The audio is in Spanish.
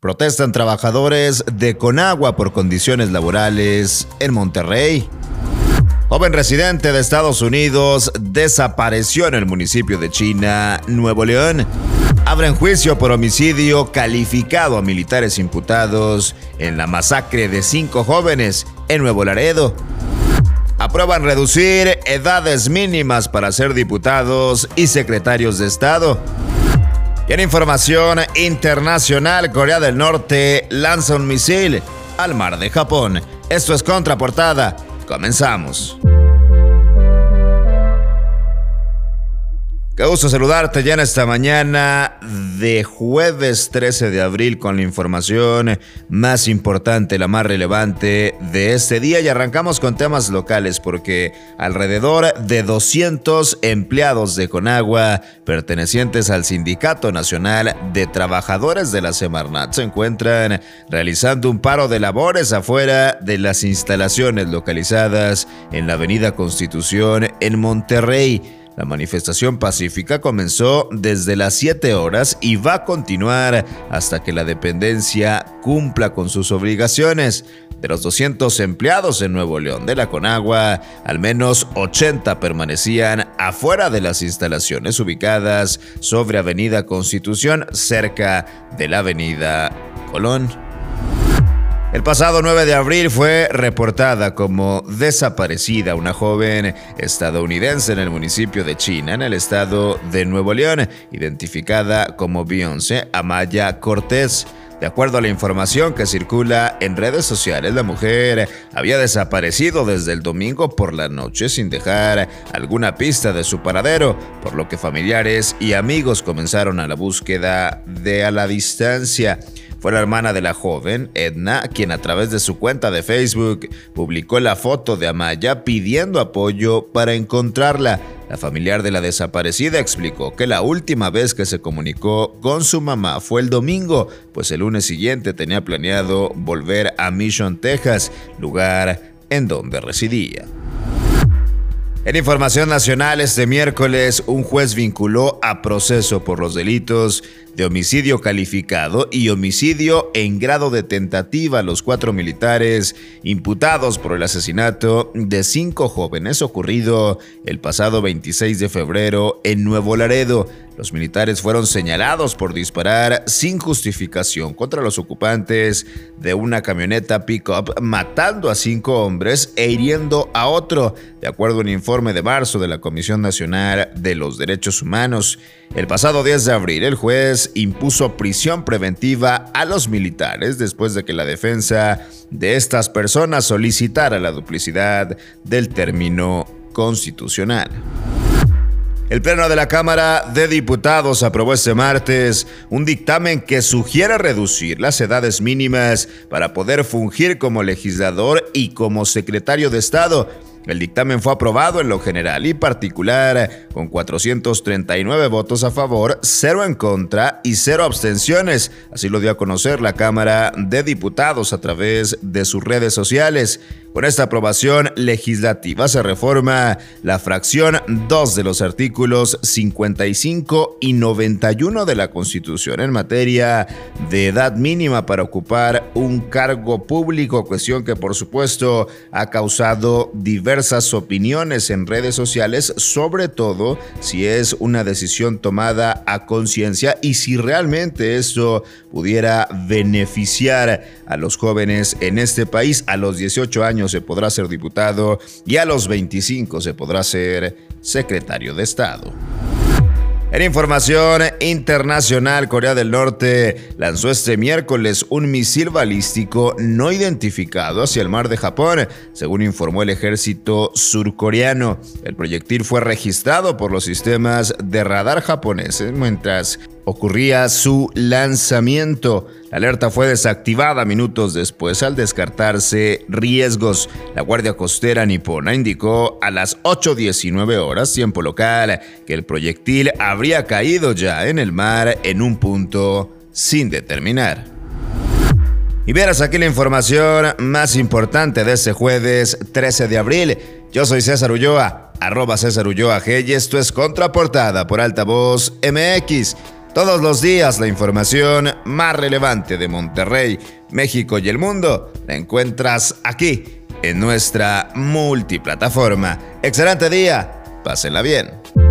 Protestan trabajadores de Conagua por condiciones laborales en Monterrey. Joven residente de Estados Unidos desapareció en el municipio de China, Nuevo León. Abren juicio por homicidio calificado a militares imputados en la masacre de cinco jóvenes en Nuevo Laredo. Aprueban reducir edades mínimas para ser diputados y secretarios de Estado. En información internacional, Corea del Norte lanza un misil al mar de Japón. Esto es Contraportada. Comenzamos. Qué gusto saludarte ya en esta mañana de jueves 13 de abril con la información más importante, la más relevante de este día y arrancamos con temas locales porque alrededor de 200 empleados de Conagua pertenecientes al Sindicato Nacional de Trabajadores de la Semarnat se encuentran realizando un paro de labores afuera de las instalaciones localizadas en la Avenida Constitución en Monterrey. La manifestación pacífica comenzó desde las 7 horas y va a continuar hasta que la dependencia cumpla con sus obligaciones. De los 200 empleados en Nuevo León de la Conagua, al menos 80 permanecían afuera de las instalaciones ubicadas sobre Avenida Constitución, cerca de la Avenida Colón. El pasado 9 de abril fue reportada como desaparecida una joven estadounidense en el municipio de China, en el estado de Nuevo León, identificada como Beyoncé Amaya Cortés. De acuerdo a la información que circula en redes sociales, la mujer había desaparecido desde el domingo por la noche sin dejar alguna pista de su paradero, por lo que familiares y amigos comenzaron a la búsqueda de a la distancia. Fue la hermana de la joven, Edna, quien a través de su cuenta de Facebook publicó la foto de Amaya pidiendo apoyo para encontrarla. La familiar de la desaparecida explicó que la última vez que se comunicó con su mamá fue el domingo, pues el lunes siguiente tenía planeado volver a Mission, Texas, lugar en donde residía. En información nacional, este miércoles un juez vinculó a proceso por los delitos de homicidio calificado y homicidio en grado de tentativa a los cuatro militares imputados por el asesinato de cinco jóvenes ocurrido el pasado 26 de febrero en Nuevo Laredo. Los militares fueron señalados por disparar sin justificación contra los ocupantes de una camioneta pick-up, matando a cinco hombres e hiriendo a otro, de acuerdo a un informe de marzo de la Comisión Nacional de los Derechos Humanos. El pasado 10 de abril, el juez impuso prisión preventiva a los militares después de que la defensa de estas personas solicitara la duplicidad del término constitucional. El Pleno de la Cámara de Diputados aprobó este martes un dictamen que sugiere reducir las edades mínimas para poder fungir como legislador y como secretario de Estado el dictamen fue aprobado en lo general y particular con 439 votos a favor, 0 en contra y 0 abstenciones. Así lo dio a conocer la Cámara de Diputados a través de sus redes sociales. Con esta aprobación legislativa se reforma la fracción 2 de los artículos 55 y 91 de la Constitución en materia de edad mínima para ocupar un cargo público, cuestión que por supuesto ha causado diversas opiniones en redes sociales, sobre todo si es una decisión tomada a conciencia y si realmente esto pudiera beneficiar a los jóvenes en este país a los 18 se podrá ser diputado y a los 25 se podrá ser secretario de Estado. En información internacional, Corea del Norte lanzó este miércoles un misil balístico no identificado hacia el mar de Japón, según informó el ejército surcoreano. El proyectil fue registrado por los sistemas de radar japoneses mientras ocurría su lanzamiento. La alerta fue desactivada minutos después al descartarse riesgos. La Guardia Costera nipona indicó a las 8.19 horas tiempo local que el proyectil habría caído ya en el mar en un punto sin determinar. Y verás aquí la información más importante de este jueves 13 de abril. Yo soy César Ulloa, arroba César Ulloa G y esto es Contraportada por Altavoz MX. Todos los días la información más relevante de Monterrey, México y el mundo la encuentras aquí en nuestra multiplataforma. Excelente día, pásenla bien.